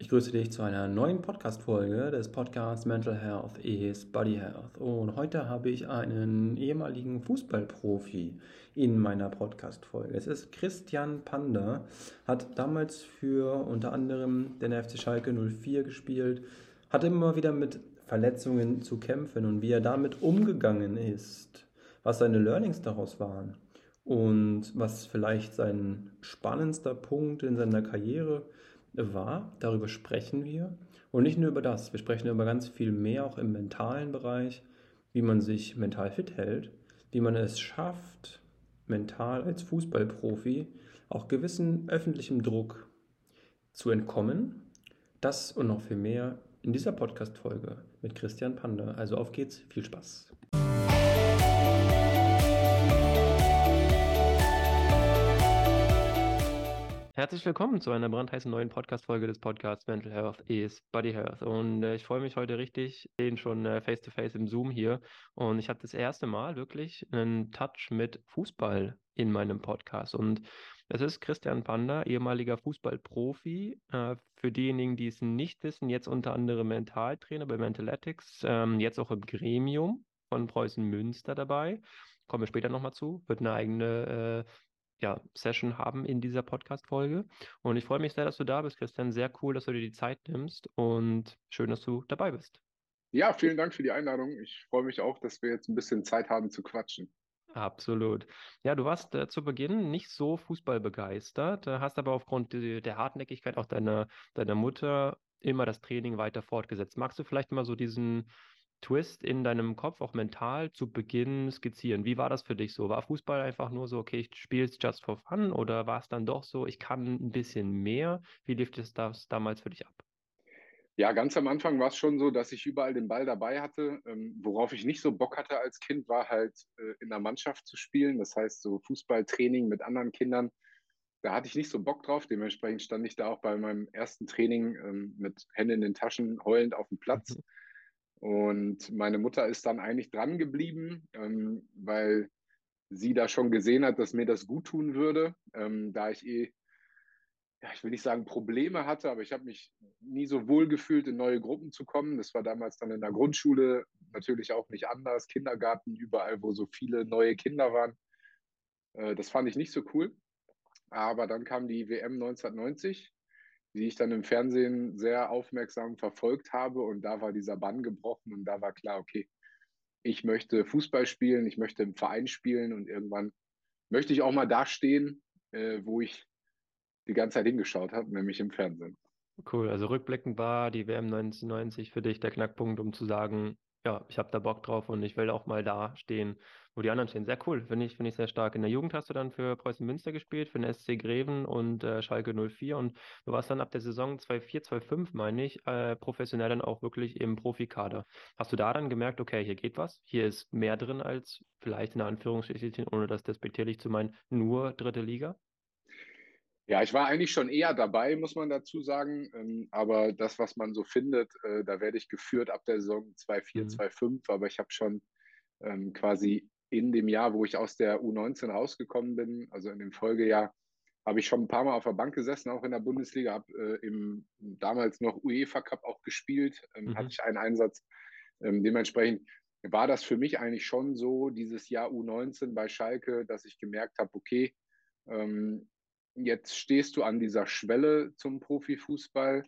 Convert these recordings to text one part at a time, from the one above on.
Ich grüße dich zu einer neuen Podcast-Folge des Podcasts Mental Health is Body Health. Und heute habe ich einen ehemaligen Fußballprofi in meiner Podcast-Folge. Es ist Christian Panda, hat damals für unter anderem den FC Schalke 04 gespielt, hat immer wieder mit Verletzungen zu kämpfen und wie er damit umgegangen ist, was seine Learnings daraus waren und was vielleicht sein spannendster Punkt in seiner Karriere ist war. Darüber sprechen wir. Und nicht nur über das, wir sprechen über ganz viel mehr, auch im mentalen Bereich, wie man sich mental fit hält, wie man es schafft, mental als Fußballprofi auch gewissen öffentlichem Druck zu entkommen. Das und noch viel mehr in dieser Podcast-Folge mit Christian Panda. Also auf geht's, viel Spaß. Herzlich willkommen zu einer brandheißen neuen Podcast-Folge des Podcasts Mental Health is Body Health. Und äh, ich freue mich heute richtig, den schon äh, face-to-face im Zoom hier. Und ich habe das erste Mal wirklich einen Touch mit Fußball in meinem Podcast. Und das ist Christian Panda, ehemaliger Fußballprofi. Äh, für diejenigen, die es nicht wissen, jetzt unter anderem Mentaltrainer bei Mentaletics, ähm, jetzt auch im Gremium von Preußen Münster dabei. Kommen wir später nochmal zu. Wird eine eigene äh, ja, Session haben in dieser Podcast-Folge. Und ich freue mich sehr, dass du da bist, Christian. Sehr cool, dass du dir die Zeit nimmst und schön, dass du dabei bist. Ja, vielen Dank für die Einladung. Ich freue mich auch, dass wir jetzt ein bisschen Zeit haben zu quatschen. Absolut. Ja, du warst äh, zu Beginn nicht so fußballbegeistert, äh, hast aber aufgrund der, der Hartnäckigkeit auch deiner, deiner Mutter immer das Training weiter fortgesetzt. Magst du vielleicht mal so diesen, Twist in deinem Kopf auch mental zu Beginn skizzieren? Wie war das für dich so? War Fußball einfach nur so, okay, ich spiele es just for fun oder war es dann doch so, ich kann ein bisschen mehr? Wie lief das, das damals für dich ab? Ja, ganz am Anfang war es schon so, dass ich überall den Ball dabei hatte. Ähm, worauf ich nicht so Bock hatte als Kind, war halt äh, in der Mannschaft zu spielen. Das heißt, so Fußballtraining mit anderen Kindern. Da hatte ich nicht so Bock drauf. Dementsprechend stand ich da auch bei meinem ersten Training ähm, mit Händen in den Taschen heulend auf dem Platz. Mhm. Und meine Mutter ist dann eigentlich dran geblieben, ähm, weil sie da schon gesehen hat, dass mir das gut tun würde, ähm, da ich eh, ja, ich will nicht sagen Probleme hatte, aber ich habe mich nie so wohl gefühlt, in neue Gruppen zu kommen. Das war damals dann in der Grundschule natürlich auch nicht anders, Kindergarten, überall, wo so viele neue Kinder waren. Äh, das fand ich nicht so cool. Aber dann kam die WM 1990 die ich dann im Fernsehen sehr aufmerksam verfolgt habe. Und da war dieser Bann gebrochen und da war klar, okay, ich möchte Fußball spielen, ich möchte im Verein spielen und irgendwann möchte ich auch mal da stehen, äh, wo ich die ganze Zeit hingeschaut habe, nämlich im Fernsehen. Cool, also rückblickend war die WM 1990 für dich der Knackpunkt, um zu sagen, ja, ich habe da Bock drauf und ich will auch mal da stehen, wo die anderen stehen. Sehr cool, finde ich, finde ich sehr stark. In der Jugend hast du dann für Preußen Münster gespielt, für den SC Greven und äh, Schalke 04 und du warst dann ab der Saison 2004, 2005, meine ich, äh, professionell dann auch wirklich im Profikader. Hast du da dann gemerkt, okay, hier geht was, hier ist mehr drin als vielleicht in Anführungsstrichen, ohne das despektierlich zu meinen, nur dritte Liga? Ja, ich war eigentlich schon eher dabei, muss man dazu sagen. Ähm, aber das, was man so findet, äh, da werde ich geführt ab der Saison 2-4, mhm. 2-5. Aber ich habe schon ähm, quasi in dem Jahr, wo ich aus der U19 rausgekommen bin, also in dem Folgejahr, habe ich schon ein paar Mal auf der Bank gesessen, auch in der Bundesliga, habe äh, im damals noch UEFA Cup auch gespielt, ähm, mhm. hatte ich einen Einsatz. Ähm, dementsprechend war das für mich eigentlich schon so, dieses Jahr U19 bei Schalke, dass ich gemerkt habe, okay, ähm, jetzt stehst du an dieser Schwelle zum Profifußball.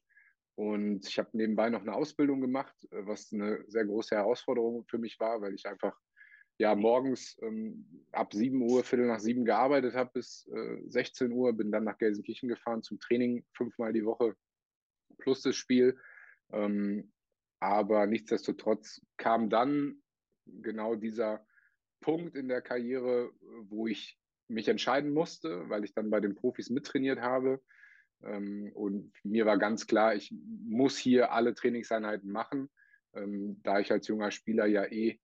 Und ich habe nebenbei noch eine Ausbildung gemacht, äh, was eine sehr große Herausforderung für mich war, weil ich einfach ja morgens ähm, ab 7 Uhr, Viertel nach 7 gearbeitet habe bis äh, 16 Uhr, bin dann nach Gelsenkirchen gefahren zum Training fünfmal die Woche plus das Spiel. Ähm, aber nichtsdestotrotz kam dann genau dieser Punkt in der Karriere, wo ich mich entscheiden musste, weil ich dann bei den Profis mittrainiert habe. Ähm, und mir war ganz klar, ich muss hier alle Trainingseinheiten machen, ähm, da ich als junger Spieler ja eh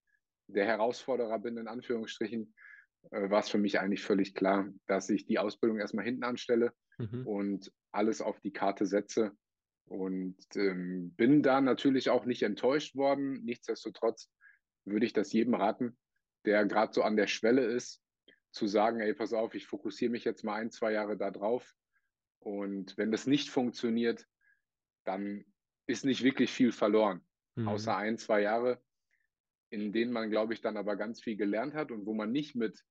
der Herausforderer bin, in Anführungsstrichen, äh, war es für mich eigentlich völlig klar, dass ich die Ausbildung erstmal hinten anstelle mhm. und alles auf die Karte setze. Und ähm, bin da natürlich auch nicht enttäuscht worden. Nichtsdestotrotz würde ich das jedem raten, der gerade so an der Schwelle ist, zu sagen, ey, pass auf, ich fokussiere mich jetzt mal ein, zwei Jahre da drauf. Und wenn das nicht funktioniert, dann ist nicht wirklich viel verloren. Mhm. Außer ein, zwei Jahre, in denen man, glaube ich, dann aber ganz viel gelernt hat und wo man nicht mit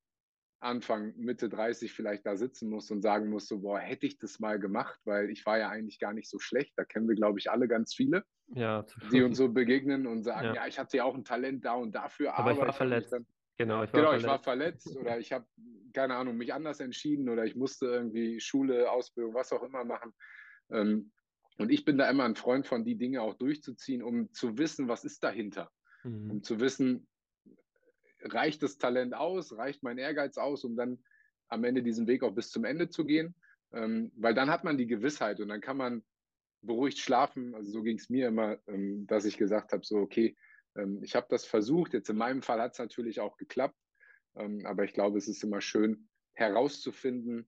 Anfang, Mitte 30 vielleicht da sitzen muss und sagen muss, so, boah, hätte ich das mal gemacht, weil ich war ja eigentlich gar nicht so schlecht. Da kennen wir, glaube ich, alle ganz viele, ja. die uns so begegnen und sagen, ja, ja ich hatte ja auch ein Talent da und dafür, aber, aber ich war verletzt. Dann, genau, ich war genau, verletzt. ich war verletzt oder ich habe, keine Ahnung, mich anders entschieden oder ich musste irgendwie Schule, Ausbildung, was auch immer machen. Ähm, und ich bin da immer ein Freund von, die Dinge auch durchzuziehen, um zu wissen, was ist dahinter. Mhm. Um zu wissen, reicht das Talent aus, reicht mein Ehrgeiz aus, um dann am Ende diesen Weg auch bis zum Ende zu gehen. Ähm, weil dann hat man die Gewissheit und dann kann man beruhigt schlafen. Also so ging es mir immer, ähm, dass ich gesagt habe, so, okay, ähm, ich habe das versucht. Jetzt in meinem Fall hat es natürlich auch geklappt. Ähm, aber ich glaube, es ist immer schön herauszufinden,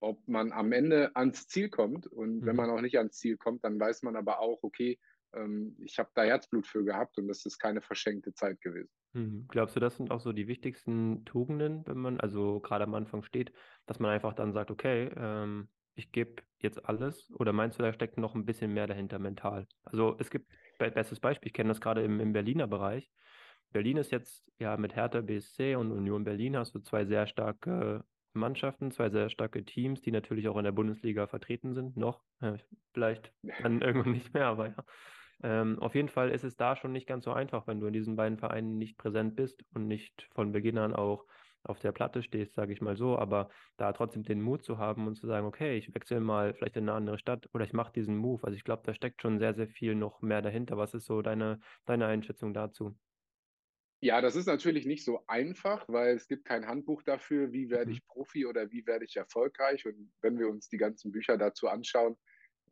ob man am Ende ans Ziel kommt. Und mhm. wenn man auch nicht ans Ziel kommt, dann weiß man aber auch, okay, ähm, ich habe da Herzblut für gehabt und das ist keine verschenkte Zeit gewesen. Mhm. Glaubst du, das sind auch so die wichtigsten Tugenden, wenn man also gerade am Anfang steht, dass man einfach dann sagt, okay, ähm, ich gebe jetzt alles? Oder meinst du, da steckt noch ein bisschen mehr dahinter mental? Also es gibt, bestes Beispiel, ich kenne das gerade im, im Berliner Bereich. Berlin ist jetzt ja mit Hertha BSC und Union Berlin hast du zwei sehr starke Mannschaften, zwei sehr starke Teams, die natürlich auch in der Bundesliga vertreten sind, noch. Äh, vielleicht dann irgendwann nicht mehr, aber ja. Ähm, auf jeden Fall ist es da schon nicht ganz so einfach, wenn du in diesen beiden Vereinen nicht präsent bist und nicht von Beginn an auch auf der Platte stehst, sage ich mal so, aber da trotzdem den Mut zu haben und zu sagen, okay, ich wechsle mal vielleicht in eine andere Stadt oder ich mache diesen Move. Also ich glaube, da steckt schon sehr, sehr viel noch mehr dahinter. Was ist so deine, deine Einschätzung dazu? Ja, das ist natürlich nicht so einfach, weil es gibt kein Handbuch dafür, wie werde mhm. ich Profi oder wie werde ich erfolgreich. Und wenn wir uns die ganzen Bücher dazu anschauen,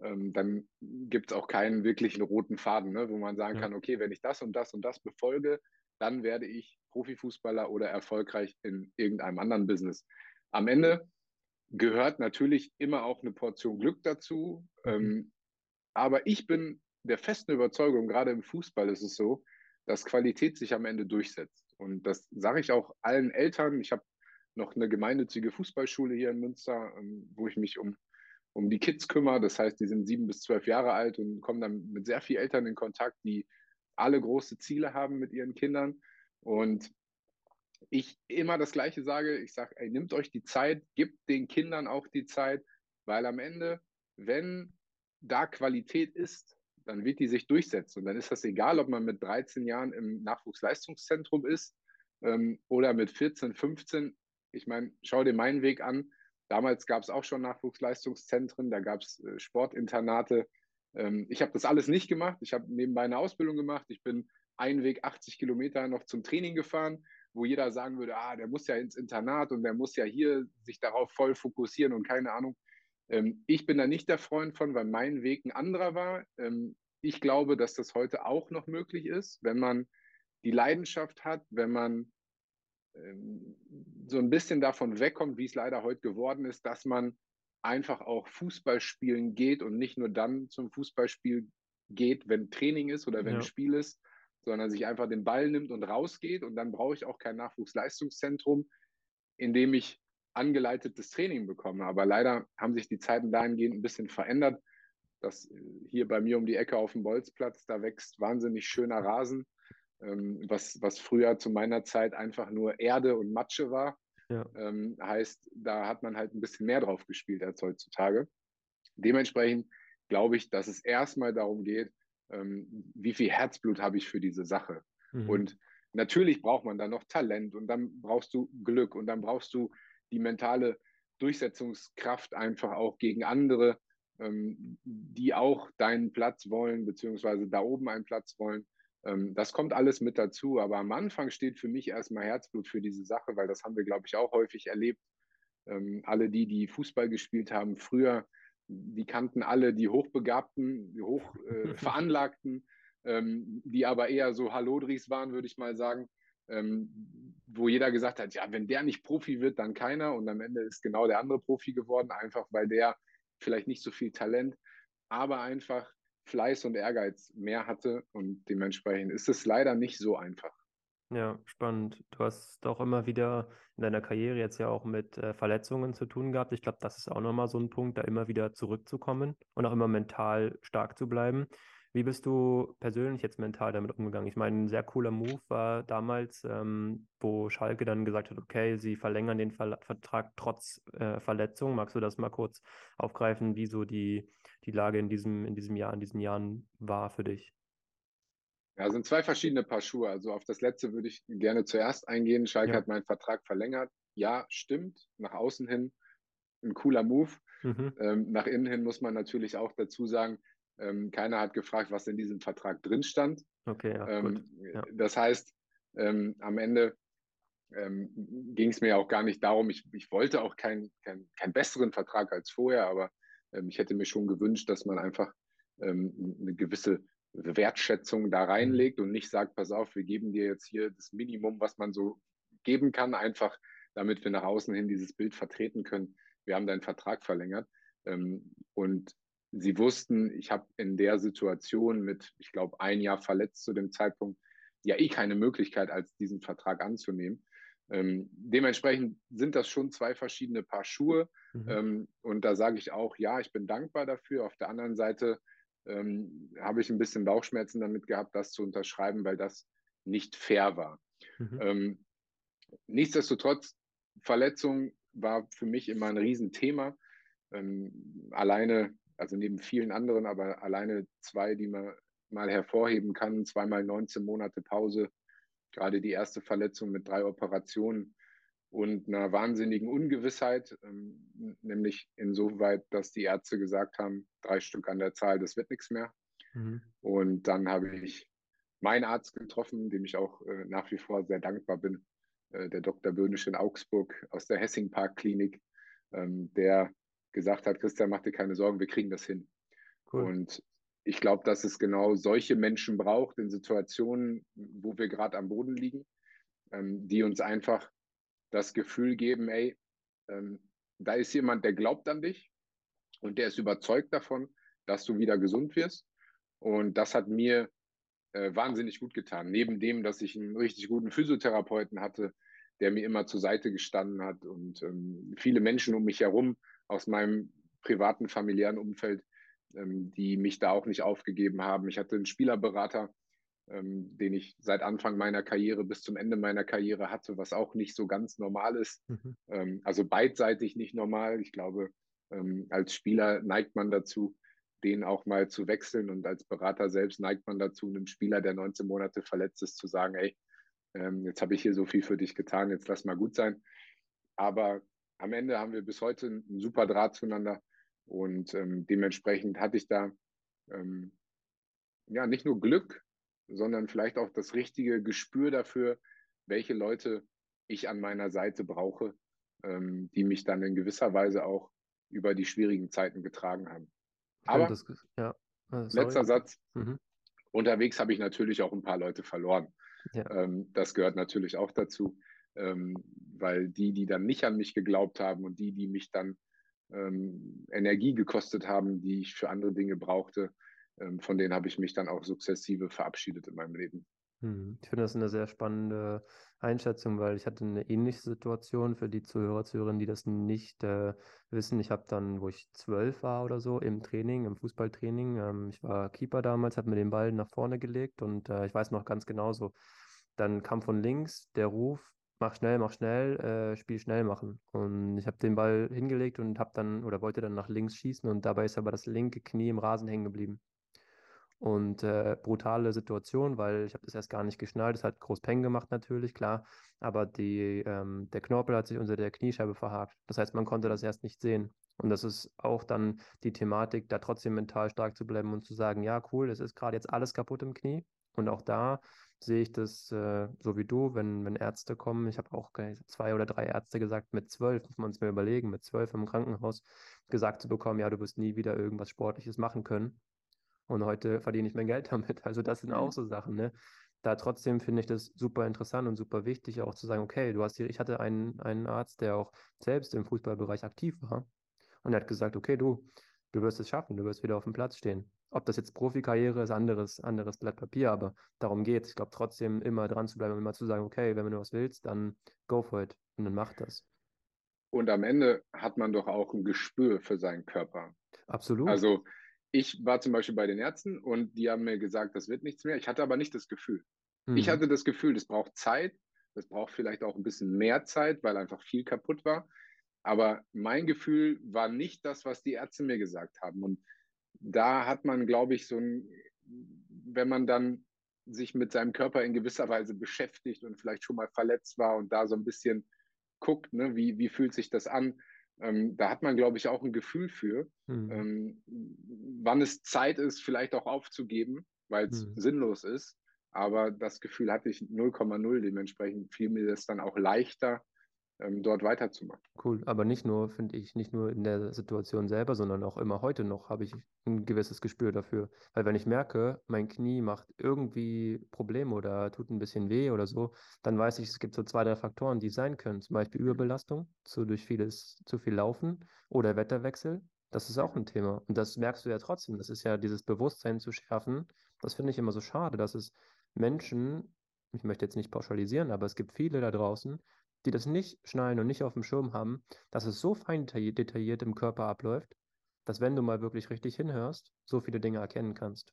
ähm, dann gibt es auch keinen wirklichen roten Faden, ne, wo man sagen ja. kann, okay, wenn ich das und das und das befolge, dann werde ich Profifußballer oder erfolgreich in irgendeinem anderen Business. Am Ende gehört natürlich immer auch eine Portion Glück dazu. Mhm. Ähm, aber ich bin der festen Überzeugung, gerade im Fußball ist es so, dass Qualität sich am Ende durchsetzt. Und das sage ich auch allen Eltern. Ich habe noch eine gemeinnützige Fußballschule hier in Münster, ähm, wo ich mich um um die Kids kümmere. Das heißt, die sind sieben bis zwölf Jahre alt und kommen dann mit sehr vielen Eltern in Kontakt, die alle große Ziele haben mit ihren Kindern. Und ich immer das Gleiche sage, ich sage, nimmt euch die Zeit, gebt den Kindern auch die Zeit, weil am Ende, wenn da Qualität ist, dann wird die sich durchsetzen. Und dann ist das egal, ob man mit 13 Jahren im Nachwuchsleistungszentrum ist ähm, oder mit 14, 15. Ich meine, schau dir meinen Weg an. Damals gab es auch schon Nachwuchsleistungszentren, da gab es äh, Sportinternate. Ähm, ich habe das alles nicht gemacht. Ich habe nebenbei eine Ausbildung gemacht. Ich bin einen Weg 80 Kilometer noch zum Training gefahren, wo jeder sagen würde, ah, der muss ja ins Internat und der muss ja hier sich darauf voll fokussieren und keine Ahnung. Ähm, ich bin da nicht der Freund von, weil mein Weg ein anderer war. Ähm, ich glaube, dass das heute auch noch möglich ist, wenn man die Leidenschaft hat, wenn man ähm, so ein bisschen davon wegkommt, wie es leider heute geworden ist, dass man einfach auch Fußball spielen geht und nicht nur dann zum Fußballspiel geht, wenn Training ist oder wenn ja. Spiel ist, sondern sich einfach den Ball nimmt und rausgeht. Und dann brauche ich auch kein Nachwuchsleistungszentrum, in dem ich angeleitetes Training bekomme. Aber leider haben sich die Zeiten dahingehend ein bisschen verändert, dass äh, hier bei mir um die Ecke auf dem Bolzplatz, da wächst wahnsinnig schöner Rasen ähm, was, was früher zu meiner Zeit einfach nur Erde und Matsche war. Ja. Ähm, heißt, da hat man halt ein bisschen mehr drauf gespielt als heutzutage. Dementsprechend glaube ich, dass es erstmal darum geht, ähm, wie viel Herzblut habe ich für diese Sache. Mhm. Und natürlich braucht man dann noch Talent und dann brauchst du Glück und dann brauchst du die mentale Durchsetzungskraft einfach auch gegen andere, ähm, die auch deinen Platz wollen, beziehungsweise da oben einen Platz wollen. Ähm, das kommt alles mit dazu, aber am Anfang steht für mich erstmal Herzblut für diese Sache, weil das haben wir, glaube ich, auch häufig erlebt. Ähm, alle die, die Fußball gespielt haben früher, die kannten alle die Hochbegabten, die Hochveranlagten, äh, ähm, die aber eher so Hallodris waren, würde ich mal sagen, wo jeder gesagt hat, ja, wenn der nicht Profi wird, dann keiner. Und am Ende ist genau der andere Profi geworden, einfach weil der vielleicht nicht so viel Talent, aber einfach Fleiß und Ehrgeiz mehr hatte und dementsprechend ist es leider nicht so einfach. Ja, spannend. Du hast auch immer wieder in deiner Karriere jetzt ja auch mit äh, Verletzungen zu tun gehabt. Ich glaube, das ist auch nochmal so ein Punkt, da immer wieder zurückzukommen und auch immer mental stark zu bleiben. Wie bist du persönlich jetzt mental damit umgegangen? Ich meine, ein sehr cooler Move war damals, ähm, wo Schalke dann gesagt hat, okay, sie verlängern den Ver Vertrag trotz äh, Verletzung. Magst du das mal kurz aufgreifen, wie so die, die Lage in diesem, in diesem Jahr, in diesen Jahren war für dich? Ja, sind zwei verschiedene Paar Schuhe. Also auf das letzte würde ich gerne zuerst eingehen. Schalke ja. hat meinen Vertrag verlängert. Ja, stimmt. Nach außen hin ein cooler Move. Mhm. Ähm, nach innen hin muss man natürlich auch dazu sagen, ähm, keiner hat gefragt, was in diesem Vertrag drin stand. Okay, ja, ähm, ja. Das heißt, ähm, am Ende ähm, ging es mir auch gar nicht darum, ich, ich wollte auch keinen kein, kein besseren Vertrag als vorher, aber ähm, ich hätte mir schon gewünscht, dass man einfach eine gewisse Wertschätzung da reinlegt und nicht sagt, pass auf, wir geben dir jetzt hier das Minimum, was man so geben kann, einfach damit wir nach außen hin dieses Bild vertreten können. Wir haben deinen Vertrag verlängert. und sie wussten, ich habe in der Situation mit, ich glaube, ein Jahr verletzt zu dem Zeitpunkt, ja eh keine Möglichkeit, als diesen Vertrag anzunehmen. Ähm, dementsprechend sind das schon zwei verschiedene Paar Schuhe. Mhm. Ähm, und da sage ich auch, ja, ich bin dankbar dafür. Auf der anderen Seite ähm, habe ich ein bisschen Bauchschmerzen damit gehabt, das zu unterschreiben, weil das nicht fair war. Mhm. Ähm, nichtsdestotrotz, Verletzung war für mich immer ein Riesenthema. Ähm, alleine also neben vielen anderen, aber alleine zwei, die man mal hervorheben kann, zweimal 19 Monate Pause, gerade die erste Verletzung mit drei Operationen und einer wahnsinnigen Ungewissheit, ähm, nämlich insoweit, dass die Ärzte gesagt haben, drei Stück an der Zahl, das wird nichts mehr. Mhm. Und dann habe ich meinen Arzt getroffen, dem ich auch äh, nach wie vor sehr dankbar bin, äh, der Dr. Böhnisch in Augsburg aus der Hessing Park Klinik, ähm, der gesagt hat, Christian, mach dir keine Sorgen, wir kriegen das hin. Cool. Und ich glaube, dass es genau solche Menschen braucht in Situationen, wo wir gerade am Boden liegen, ähm, die uns einfach das Gefühl geben, ey, ähm, da ist jemand, der glaubt an dich und der ist überzeugt davon, dass du wieder gesund wirst. Und das hat mir äh, wahnsinnig gut getan. Neben dem, dass ich einen richtig guten Physiotherapeuten hatte, der mir immer zur Seite gestanden hat und ähm, viele Menschen um mich herum, aus meinem privaten, familiären Umfeld, ähm, die mich da auch nicht aufgegeben haben. Ich hatte einen Spielerberater, ähm, den ich seit Anfang meiner Karriere bis zum Ende meiner Karriere hatte, was auch nicht so ganz normal ist. Mhm. Ähm, also beidseitig nicht normal. Ich glaube, ähm, als Spieler neigt man dazu, den auch mal zu wechseln und als Berater selbst neigt man dazu, einem Spieler, der 19 Monate verletzt ist, zu sagen, ey, ähm, jetzt habe ich hier so viel für dich getan, jetzt lass mal gut sein. Aber am Ende haben wir bis heute einen super Draht zueinander und ähm, dementsprechend hatte ich da ähm, ja nicht nur Glück, sondern vielleicht auch das richtige Gespür dafür, welche Leute ich an meiner Seite brauche, ähm, die mich dann in gewisser Weise auch über die schwierigen Zeiten getragen haben. Aber das, ja. ah, letzter Satz. Mhm. Unterwegs habe ich natürlich auch ein paar Leute verloren. Ja. Ähm, das gehört natürlich auch dazu ähm, weil die, die dann nicht an mich geglaubt haben und die, die mich dann ähm, Energie gekostet haben, die ich für andere Dinge brauchte, von denen habe ich mich dann auch sukzessive verabschiedet in meinem Leben. Hm, ich finde das eine sehr spannende Einschätzung, weil ich hatte eine ähnliche Situation für die Zuhörer, Zuhörerinnen, die das nicht äh, wissen. Ich habe dann, wo ich zwölf war oder so, im Training, im Fußballtraining, ähm, ich war Keeper damals, habe mir den Ball nach vorne gelegt und äh, ich weiß noch ganz genau so, dann kam von links der Ruf, mach schnell, mach schnell, äh, Spiel schnell machen. Und ich habe den Ball hingelegt und habe dann oder wollte dann nach links schießen und dabei ist aber das linke Knie im Rasen hängen geblieben. Und äh, brutale Situation, weil ich habe das erst gar nicht geschnallt. Es hat groß Peng gemacht natürlich, klar. Aber die, ähm, der Knorpel hat sich unter der Kniescheibe verhakt. Das heißt, man konnte das erst nicht sehen. Und das ist auch dann die Thematik, da trotzdem mental stark zu bleiben und zu sagen, ja, cool, es ist gerade jetzt alles kaputt im Knie. Und auch da sehe ich das äh, so wie du, wenn, wenn Ärzte kommen. Ich habe auch zwei oder drei Ärzte gesagt, mit zwölf, muss man es mir überlegen, mit zwölf im Krankenhaus gesagt zu bekommen, ja, du wirst nie wieder irgendwas Sportliches machen können. Und heute verdiene ich mein Geld damit. Also das sind auch mhm. so Sachen, ne? Da trotzdem finde ich das super interessant und super wichtig, auch zu sagen, okay, du hast hier, ich hatte einen, einen Arzt, der auch selbst im Fußballbereich aktiv war. Und er hat gesagt, okay, du, du wirst es schaffen, du wirst wieder auf dem Platz stehen. Ob das jetzt Profikarriere ist, anderes, anderes Blatt Papier, aber darum geht es. Ich glaube trotzdem immer dran zu bleiben und immer zu sagen, okay, wenn du was willst, dann go for it und dann mach das. Und am Ende hat man doch auch ein Gespür für seinen Körper. Absolut. Also ich war zum Beispiel bei den Ärzten und die haben mir gesagt, das wird nichts mehr. Ich hatte aber nicht das Gefühl. Mhm. Ich hatte das Gefühl, das braucht Zeit. Das braucht vielleicht auch ein bisschen mehr Zeit, weil einfach viel kaputt war. Aber mein Gefühl war nicht das, was die Ärzte mir gesagt haben. Und da hat man, glaube ich, so ein, wenn man dann sich mit seinem Körper in gewisser Weise beschäftigt und vielleicht schon mal verletzt war und da so ein bisschen guckt, ne, wie, wie fühlt sich das an, ähm, da hat man, glaube ich, auch ein Gefühl für, mhm. ähm, wann es Zeit ist, vielleicht auch aufzugeben, weil es mhm. sinnlos ist. Aber das Gefühl hatte ich 0,0. Dementsprechend fiel mir das dann auch leichter, ähm, dort weiterzumachen. Cool, aber nicht nur, finde ich, nicht nur in der Situation selber, sondern auch immer heute noch habe ich ein gewisses Gespür dafür. Weil wenn ich merke, mein Knie macht irgendwie Probleme oder tut ein bisschen weh oder so, dann weiß ich, es gibt so zwei, drei Faktoren, die sein können. Zum Beispiel Überbelastung, zu durch vieles, zu viel Laufen oder Wetterwechsel. Das ist auch ein Thema. Und das merkst du ja trotzdem. Das ist ja dieses Bewusstsein zu schärfen. Das finde ich immer so schade, dass es Menschen, ich möchte jetzt nicht pauschalisieren, aber es gibt viele da draußen, die das nicht schnallen und nicht auf dem Schirm haben, dass es so fein detailliert im Körper abläuft, dass wenn du mal wirklich richtig hinhörst, so viele Dinge erkennen kannst.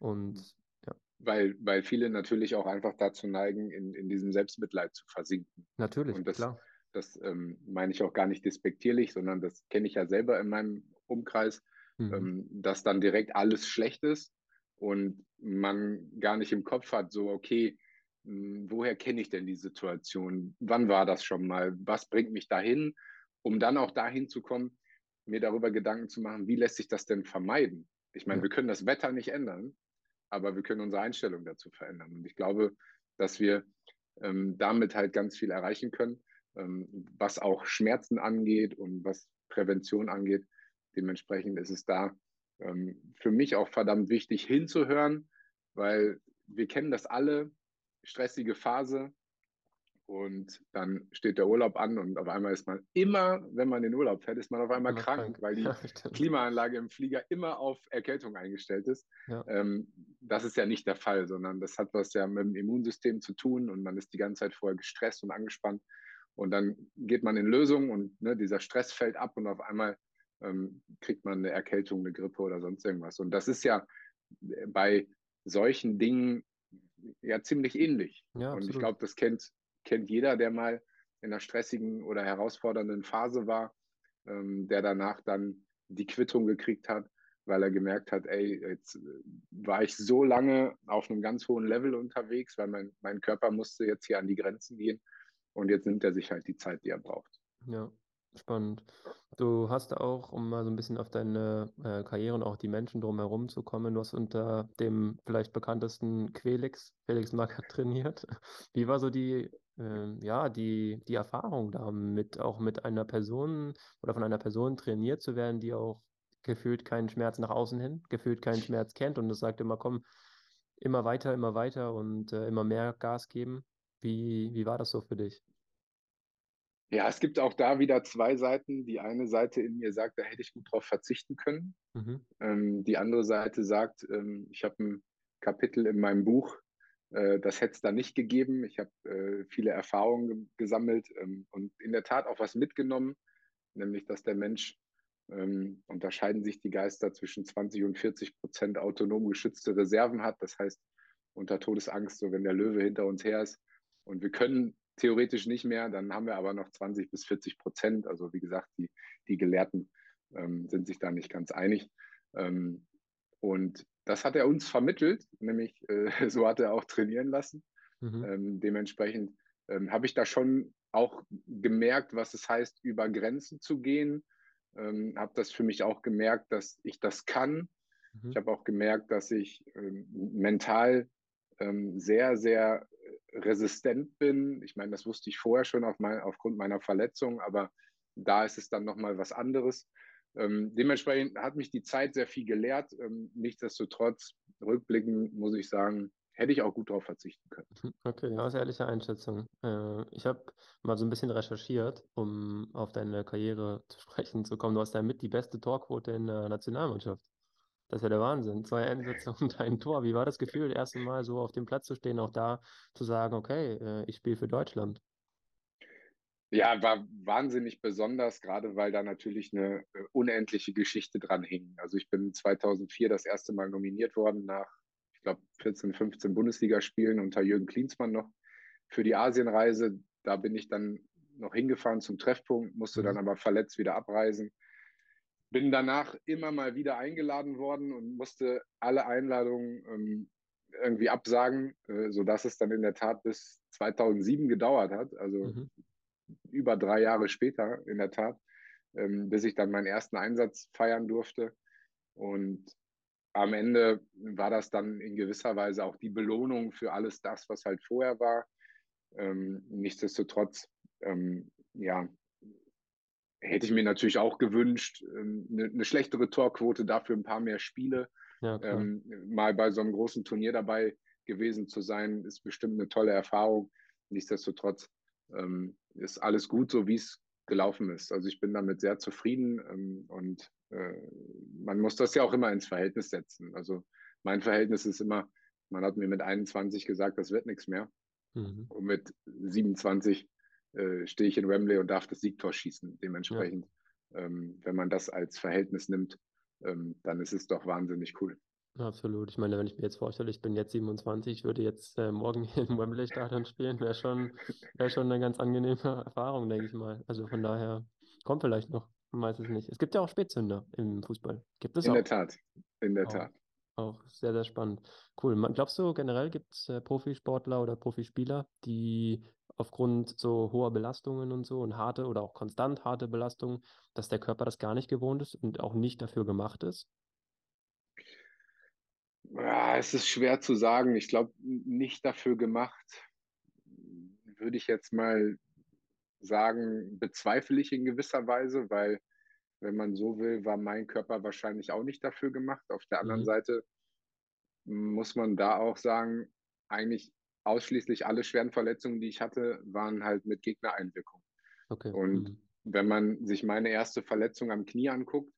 Und ja. Weil, weil viele natürlich auch einfach dazu neigen, in, in diesem Selbstmitleid zu versinken. Natürlich, und das, klar. Das ähm, meine ich auch gar nicht despektierlich, sondern das kenne ich ja selber in meinem Umkreis, mhm. ähm, dass dann direkt alles schlecht ist und man gar nicht im Kopf hat, so, okay, woher kenne ich denn die Situation? Wann war das schon mal? Was bringt mich dahin? Um dann auch dahin zu kommen, mir darüber Gedanken zu machen, wie lässt sich das denn vermeiden? Ich meine, ja. wir können das Wetter nicht ändern, aber wir können unsere Einstellung dazu verändern. Und ich glaube, dass wir ähm, damit halt ganz viel erreichen können, ähm, was auch Schmerzen angeht und was Prävention angeht. Dementsprechend ist es da ähm, für mich auch verdammt wichtig hinzuhören, weil wir kennen das alle, stressige Phase und dann steht der Urlaub an und auf einmal ist man immer, wenn man in den Urlaub fährt, ist man auf einmal krank, krank, weil die ja, Klimaanlage im Flieger immer auf Erkältung eingestellt ist. Ja. Ähm, das ist ja nicht der Fall, sondern das hat was ja mit dem Immunsystem zu tun und man ist die ganze Zeit vorher gestresst und angespannt und dann geht man in Lösung und ne, dieser Stress fällt ab und auf einmal ähm, kriegt man eine Erkältung, eine Grippe oder sonst irgendwas. Und das ist ja bei solchen Dingen ja ziemlich ähnlich. Ja, und ich glaube, das kennt, kennt jeder, der mal in einer stressigen oder herausfordernden Phase war, ähm, der danach dann die Quittung gekriegt hat, weil er gemerkt hat, ey, jetzt äh, war ich so lange auf einem ganz hohen Level unterwegs, weil mein, mein Körper musste jetzt hier an die Grenzen gehen und jetzt nimmt er sich halt die Zeit, die er braucht. Ja, spannend. Du hast auch, um mal so ein bisschen auf deine äh, Karriere und auch die Menschen drumherum zu kommen, du hast unter dem vielleicht bekanntesten Quelix, Felix Magath trainiert. Wie war so die, äh, ja, die, die Erfahrung damit, auch mit einer Person oder von einer Person trainiert zu werden, die auch gefühlt keinen Schmerz nach außen hin, gefühlt keinen Schmerz kennt und es sagt immer, komm, immer weiter, immer weiter und äh, immer mehr Gas geben. Wie, wie war das so für dich? Ja, es gibt auch da wieder zwei Seiten. Die eine Seite in mir sagt, da hätte ich gut drauf verzichten können. Mhm. Ähm, die andere Seite sagt, ähm, ich habe ein Kapitel in meinem Buch, äh, das hätte es da nicht gegeben. Ich habe äh, viele Erfahrungen ge gesammelt ähm, und in der Tat auch was mitgenommen, nämlich dass der Mensch, ähm, unterscheiden sich die Geister zwischen 20 und 40 Prozent autonom geschützte Reserven hat. Das heißt, unter Todesangst, so wenn der Löwe hinter uns her ist. Und wir können theoretisch nicht mehr. Dann haben wir aber noch 20 bis 40 Prozent. Also wie gesagt, die, die Gelehrten ähm, sind sich da nicht ganz einig. Ähm, und das hat er uns vermittelt, nämlich äh, so hat er auch trainieren lassen. Mhm. Ähm, dementsprechend ähm, habe ich da schon auch gemerkt, was es heißt, über Grenzen zu gehen. Ähm, habe das für mich auch gemerkt, dass ich das kann. Mhm. Ich habe auch gemerkt, dass ich ähm, mental sehr, sehr resistent bin. Ich meine, das wusste ich vorher schon auf mein, aufgrund meiner Verletzung, aber da ist es dann nochmal was anderes. Ähm, dementsprechend hat mich die Zeit sehr viel gelehrt. Ähm, nichtsdestotrotz, rückblickend muss ich sagen, hätte ich auch gut darauf verzichten können. Mhm, okay, ja, sehr ehrliche Einschätzung. Äh, ich habe mal so ein bisschen recherchiert, um auf deine Karriere zu sprechen zu kommen. Du hast ja mit die beste Torquote in der Nationalmannschaft. Das ist ja der Wahnsinn. Zwei Einsätze und ein Tor. Wie war das Gefühl, das erste Mal so auf dem Platz zu stehen, auch da zu sagen, okay, äh, ich spiele für Deutschland? Ja, war wahnsinnig besonders, gerade weil da natürlich eine äh, unendliche Geschichte dran hing. Also ich bin 2004 das erste Mal nominiert worden nach, ich glaube, 14, 15 Bundesligaspielen unter Jürgen Klinsmann noch für die Asienreise. Da bin ich dann noch hingefahren zum Treffpunkt, musste dann mhm. aber verletzt wieder abreisen. Bin danach immer mal wieder eingeladen worden und musste alle Einladungen ähm, irgendwie absagen, äh, sodass es dann in der Tat bis 2007 gedauert hat. Also mhm über drei Jahre später, in der Tat, ähm, bis ich dann meinen ersten Einsatz feiern durfte. Und am Ende war das dann in gewisser Weise auch die Belohnung für alles das, was halt vorher war. Ähm, nichtsdestotrotz, ähm, ja, hätte ich mir natürlich auch gewünscht, ähm, eine, eine, schlechtere Torquote, dafür ein paar mehr Spiele. Ja, ähm, mal bei so einem großen Turnier dabei gewesen zu sein, ist bestimmt eine tolle Erfahrung. Nichtsdestotrotz ähm, ist alles gut, so wie es gelaufen ist. Also ich bin damit sehr zufrieden ähm, und äh, man muss das ja auch immer ins Verhältnis setzen. Also mein Verhältnis ist immer, man hat mir mit 21 gesagt, das wird nichts mehr. Mhm. Und mit 27 äh, stehe ich in Wembley und darf das Siegtor schießen. Dementsprechend, ja. ähm, wenn man das als Verhältnis nimmt, ähm, dann ist es doch wahnsinnig cool. Absolut. Ich meine, wenn ich mir jetzt vorstelle, ich bin jetzt 27, würde jetzt äh, morgen hier im Wembley-Stadion spielen, wäre schon, wär schon eine ganz angenehme Erfahrung, denke ich mal. Also von daher kommt vielleicht noch, man weiß es nicht. Es gibt ja auch Spätzünder im Fußball. Gibt es In auch? der Tat, in der auch, Tat. Auch sehr, sehr spannend. Cool. Glaubst du, generell gibt es äh, Profisportler oder Profispieler, die aufgrund so hoher Belastungen und so und harte oder auch konstant harte Belastungen, dass der Körper das gar nicht gewohnt ist und auch nicht dafür gemacht ist? Ja, es ist schwer zu sagen. Ich glaube, nicht dafür gemacht, würde ich jetzt mal sagen, bezweifle ich in gewisser Weise, weil, wenn man so will, war mein Körper wahrscheinlich auch nicht dafür gemacht. Auf der anderen mhm. Seite muss man da auch sagen, eigentlich ausschließlich alle schweren Verletzungen, die ich hatte, waren halt mit Gegnereinwirkung. Okay. Und mhm. wenn man sich meine erste Verletzung am Knie anguckt,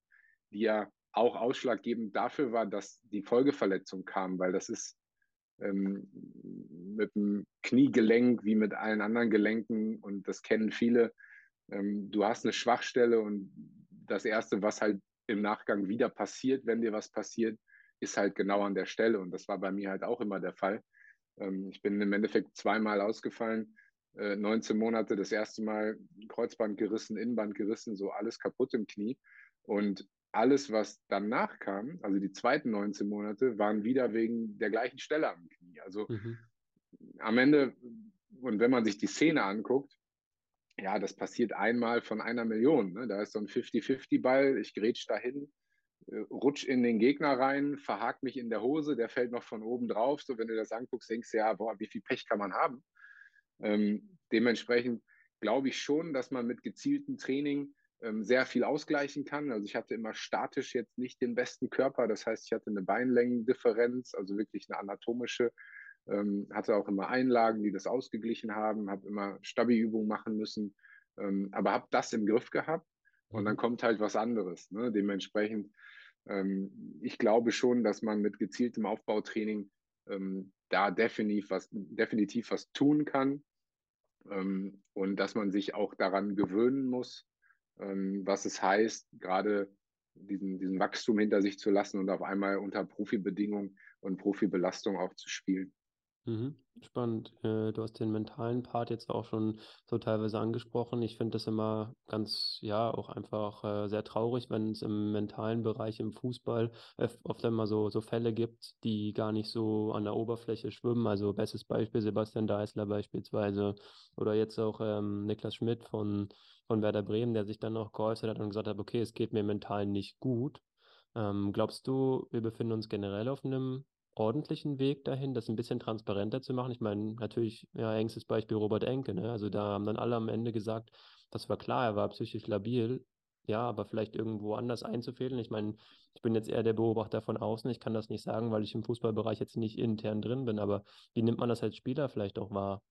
die ja auch ausschlaggebend dafür war, dass die Folgeverletzung kam, weil das ist ähm, mit dem Kniegelenk wie mit allen anderen Gelenken und das kennen viele. Ähm, du hast eine Schwachstelle und das Erste, was halt im Nachgang wieder passiert, wenn dir was passiert, ist halt genau an der Stelle und das war bei mir halt auch immer der Fall. Ähm, ich bin im Endeffekt zweimal ausgefallen, äh, 19 Monate, das erste Mal Kreuzband gerissen, Innenband gerissen, so alles kaputt im Knie und alles, was danach kam, also die zweiten 19 Monate, waren wieder wegen der gleichen Stelle am Knie. Also mhm. am Ende, und wenn man sich die Szene anguckt, ja, das passiert einmal von einer Million. Ne? Da ist so ein 50-50-Ball, ich grätsch dahin, rutsch in den Gegner rein, verhakt mich in der Hose, der fällt noch von oben drauf. So, wenn du das anguckst, denkst du ja, boah, wie viel Pech kann man haben? Ähm, dementsprechend glaube ich schon, dass man mit gezieltem Training ähm, sehr viel ausgleichen kann. Also ich hatte immer statisch jetzt nicht den besten Körper. Das heißt, ich hatte eine Beinlängendifferenz, also wirklich eine anatomische. Ähm, hatte auch immer Einlagen, die das ausgeglichen haben, habe immer Stabi-Übungen machen müssen, ähm, aber habe das im Griff gehabt. Und dann mhm. kommt halt was anderes. Ne? Dementsprechend, ich glaube schon, dass man mit gezieltem Aufbautraining ähm, da definitiv was, definitiv was tun kann ähm, und dass man sich auch daran gewöhnen muss, ähm, was es heißt, gerade diesen, diesen Wachstum hinter sich zu lassen und auf einmal unter Profibedingungen und Profibelastung auch zu spielen. Mhm, spannend. Äh, du hast den mentalen Part jetzt auch schon so teilweise angesprochen. Ich finde das immer ganz, ja, auch einfach äh, sehr traurig, wenn es im mentalen Bereich im Fußball oft immer so, so Fälle gibt, die gar nicht so an der Oberfläche schwimmen. Also bestes Beispiel Sebastian Deißler beispielsweise oder jetzt auch ähm, Niklas Schmidt von, von Werder Bremen, der sich dann auch geäußert hat und gesagt hat, okay, es geht mir mental nicht gut. Ähm, glaubst du, wir befinden uns generell auf einem ordentlichen Weg dahin, das ein bisschen transparenter zu machen. Ich meine, natürlich, ja, engstes Beispiel Robert Enke, ne? Also da haben dann alle am Ende gesagt, das war klar, er war psychisch labil. ja, aber vielleicht irgendwo anders einzufädeln. Ich meine, ich bin jetzt eher der Beobachter von außen. Ich kann das nicht sagen, weil ich im Fußballbereich jetzt nicht intern drin bin. Aber wie nimmt man das als Spieler vielleicht auch wahr?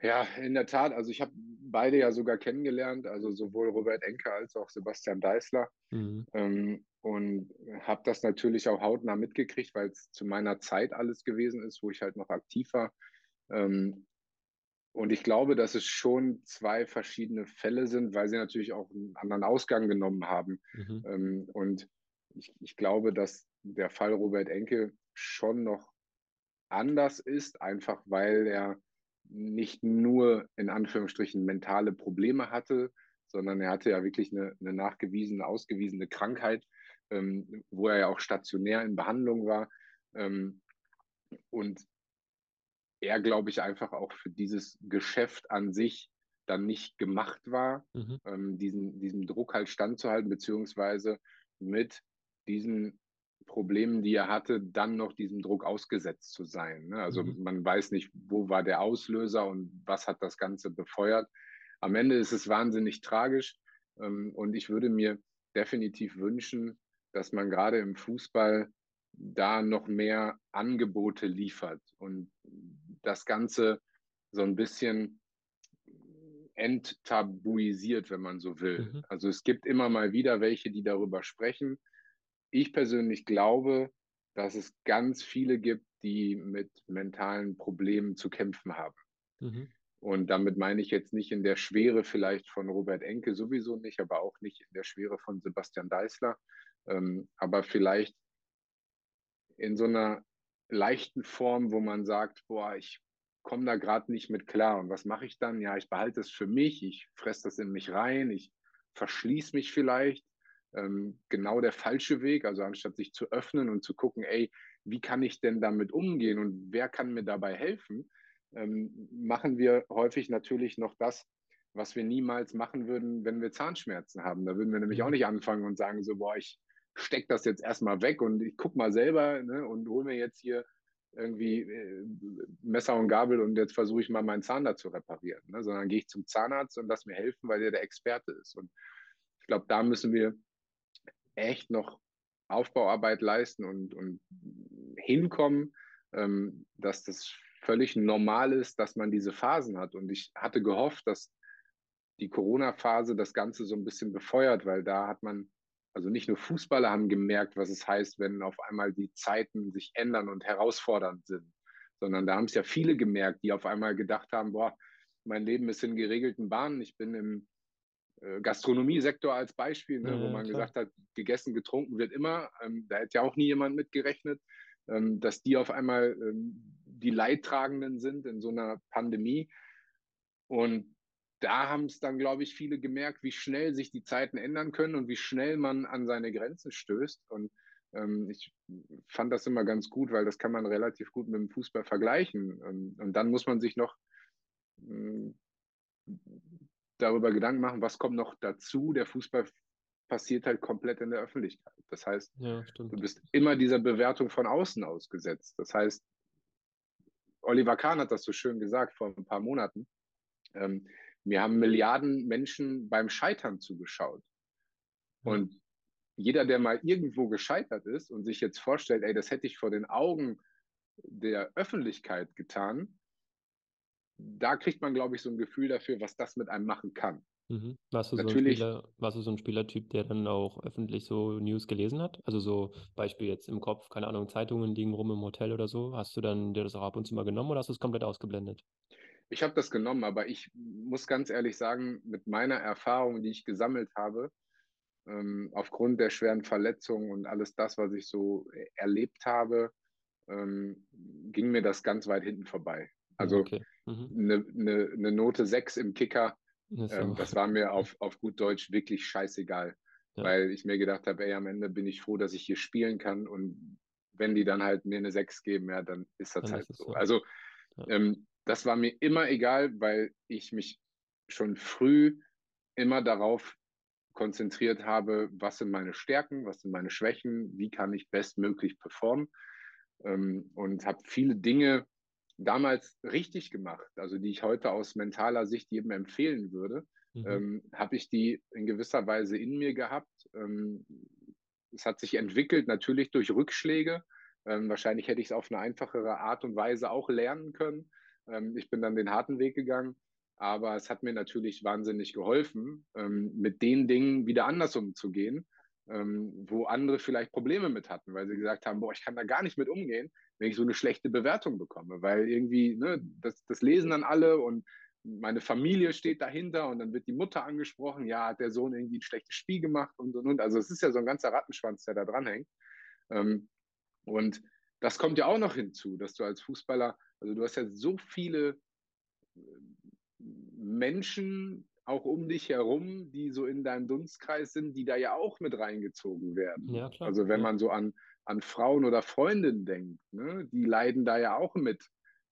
Ja, in der Tat. Also ich habe beide ja sogar kennengelernt, also sowohl Robert Enke als auch Sebastian Deißler. Mhm. Ähm, und habe das natürlich auch hautnah mitgekriegt, weil es zu meiner Zeit alles gewesen ist, wo ich halt noch aktiv war. Ähm, und ich glaube, dass es schon zwei verschiedene Fälle sind, weil sie natürlich auch einen anderen Ausgang genommen haben. Mhm. Ähm, und ich, ich glaube, dass der Fall Robert Enke schon noch anders ist, einfach weil er nicht nur in Anführungsstrichen mentale Probleme hatte, sondern er hatte ja wirklich eine, eine nachgewiesene, ausgewiesene Krankheit, ähm, wo er ja auch stationär in Behandlung war. Ähm, und er, glaube ich, einfach auch für dieses Geschäft an sich dann nicht gemacht war, mhm. ähm, diesen, diesem Druck halt standzuhalten, beziehungsweise mit diesen Problemen, die er hatte, dann noch diesem Druck ausgesetzt zu sein. Ne? Also mhm. man weiß nicht, wo war der Auslöser und was hat das Ganze befeuert. Am Ende ist es wahnsinnig tragisch ähm, und ich würde mir definitiv wünschen, dass man gerade im Fußball da noch mehr Angebote liefert und das Ganze so ein bisschen enttabuisiert, wenn man so will. Mhm. Also es gibt immer mal wieder welche, die darüber sprechen. Ich persönlich glaube, dass es ganz viele gibt, die mit mentalen Problemen zu kämpfen haben. Mhm. Und damit meine ich jetzt nicht in der Schwere vielleicht von Robert Enke sowieso nicht, aber auch nicht in der Schwere von Sebastian Deißler, ähm, aber vielleicht in so einer leichten Form, wo man sagt, boah, ich komme da gerade nicht mit klar. Und was mache ich dann? Ja, ich behalte es für mich, ich fresse das in mich rein, ich verschließe mich vielleicht. Ähm, genau der falsche Weg. Also anstatt sich zu öffnen und zu gucken, ey, wie kann ich denn damit umgehen und wer kann mir dabei helfen, ähm, machen wir häufig natürlich noch das, was wir niemals machen würden, wenn wir Zahnschmerzen haben. Da würden wir nämlich auch mhm. nicht anfangen und sagen so, boah, ich stecke das jetzt erstmal weg und ich gucke mal selber ne, und hole mir jetzt hier irgendwie äh, Messer und Gabel und jetzt versuche ich mal meinen Zahn da zu reparieren, ne? sondern gehe ich zum Zahnarzt und lass mir helfen, weil der der Experte ist. Und ich glaube, da müssen wir echt noch Aufbauarbeit leisten und, und hinkommen, ähm, dass das völlig normal ist, dass man diese Phasen hat. Und ich hatte gehofft, dass die Corona-Phase das Ganze so ein bisschen befeuert, weil da hat man also nicht nur Fußballer haben gemerkt, was es heißt, wenn auf einmal die Zeiten sich ändern und herausfordernd sind, sondern da haben es ja viele gemerkt, die auf einmal gedacht haben, boah, mein Leben ist in geregelten Bahnen, ich bin im Gastronomiesektor als Beispiel, ne, ja, wo man klar. gesagt hat, gegessen, getrunken wird immer, ähm, da hätte ja auch nie jemand mitgerechnet, ähm, dass die auf einmal ähm, die Leidtragenden sind in so einer Pandemie. Und da haben es dann, glaube ich, viele gemerkt, wie schnell sich die Zeiten ändern können und wie schnell man an seine Grenzen stößt. Und ähm, ich fand das immer ganz gut, weil das kann man relativ gut mit dem Fußball vergleichen. Und, und dann muss man sich noch äh, darüber Gedanken machen, was kommt noch dazu. Der Fußball passiert halt komplett in der Öffentlichkeit. Das heißt, ja, du bist immer dieser Bewertung von außen ausgesetzt. Das heißt, Oliver Kahn hat das so schön gesagt vor ein paar Monaten. Ähm, mir haben Milliarden Menschen beim Scheitern zugeschaut. Und jeder, der mal irgendwo gescheitert ist und sich jetzt vorstellt, ey, das hätte ich vor den Augen der Öffentlichkeit getan, da kriegt man, glaube ich, so ein Gefühl dafür, was das mit einem machen kann. Mhm. Warst, du Natürlich, so ein Spieler, warst du so ein Spielertyp, der dann auch öffentlich so News gelesen hat? Also so Beispiel jetzt im Kopf, keine Ahnung, Zeitungen liegen rum im Hotel oder so. Hast du dann dir das auch ab und zu mal genommen oder hast du es komplett ausgeblendet? Ich habe das genommen, aber ich muss ganz ehrlich sagen, mit meiner Erfahrung, die ich gesammelt habe, ähm, aufgrund der schweren Verletzungen und alles das, was ich so erlebt habe, ähm, ging mir das ganz weit hinten vorbei. Also okay. Mhm. eine, eine, eine, Note 6 im Kicker, das, ähm, das war mir auf, auf gut Deutsch wirklich scheißegal. Ja. Weil ich mir gedacht habe, ey, am Ende bin ich froh, dass ich hier spielen kann. Und wenn die dann halt mir eine 6 geben, ja, dann ist das dann halt ist so. so. Also ja. ähm, das war mir immer egal, weil ich mich schon früh immer darauf konzentriert habe, was sind meine Stärken, was sind meine Schwächen, wie kann ich bestmöglich performen ähm, und habe viele Dinge damals richtig gemacht, also die ich heute aus mentaler Sicht jedem empfehlen würde, mhm. ähm, habe ich die in gewisser Weise in mir gehabt. Ähm, es hat sich entwickelt, natürlich durch Rückschläge. Ähm, wahrscheinlich hätte ich es auf eine einfachere Art und Weise auch lernen können. Ähm, ich bin dann den harten Weg gegangen, aber es hat mir natürlich wahnsinnig geholfen, ähm, mit den Dingen wieder anders umzugehen, ähm, wo andere vielleicht Probleme mit hatten, weil sie gesagt haben, boah, ich kann da gar nicht mit umgehen, wenn ich so eine schlechte Bewertung bekomme, weil irgendwie, ne, das, das lesen dann alle und meine Familie steht dahinter und dann wird die Mutter angesprochen, ja, hat der Sohn irgendwie ein schlechtes Spiel gemacht und und und. Also es ist ja so ein ganzer Rattenschwanz, der da dranhängt. Ähm, und das kommt ja auch noch hinzu, dass du als Fußballer, also du hast ja so viele äh, Menschen auch um dich herum, die so in deinem Dunstkreis sind, die da ja auch mit reingezogen werden. Ja, klar. Also wenn ja. man so an, an Frauen oder Freundinnen denkt, ne, die leiden da ja auch mit,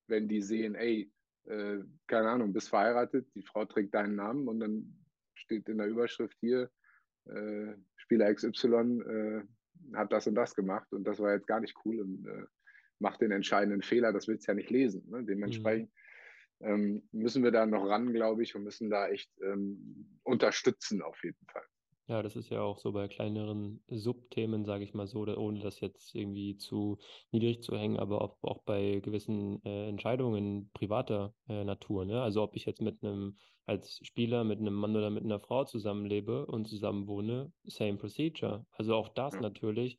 wenn die sehen, ey, äh, keine Ahnung, bist verheiratet, die Frau trägt deinen Namen und dann steht in der Überschrift hier, äh, Spieler XY äh, hat das und das gemacht und das war jetzt gar nicht cool und äh, macht den entscheidenden Fehler, das willst du ja nicht lesen. Ne? Dementsprechend mhm. Ähm, müssen wir da noch ran, glaube ich, und müssen da echt ähm, unterstützen auf jeden Fall. Ja, das ist ja auch so bei kleineren Subthemen, sage ich mal so, ohne das jetzt irgendwie zu niedrig zu hängen, aber auch, auch bei gewissen äh, Entscheidungen privater äh, Natur. Ne? Also ob ich jetzt mit einem, als Spieler mit einem Mann oder mit einer Frau zusammenlebe und zusammenwohne, same procedure. Also auch das ja. natürlich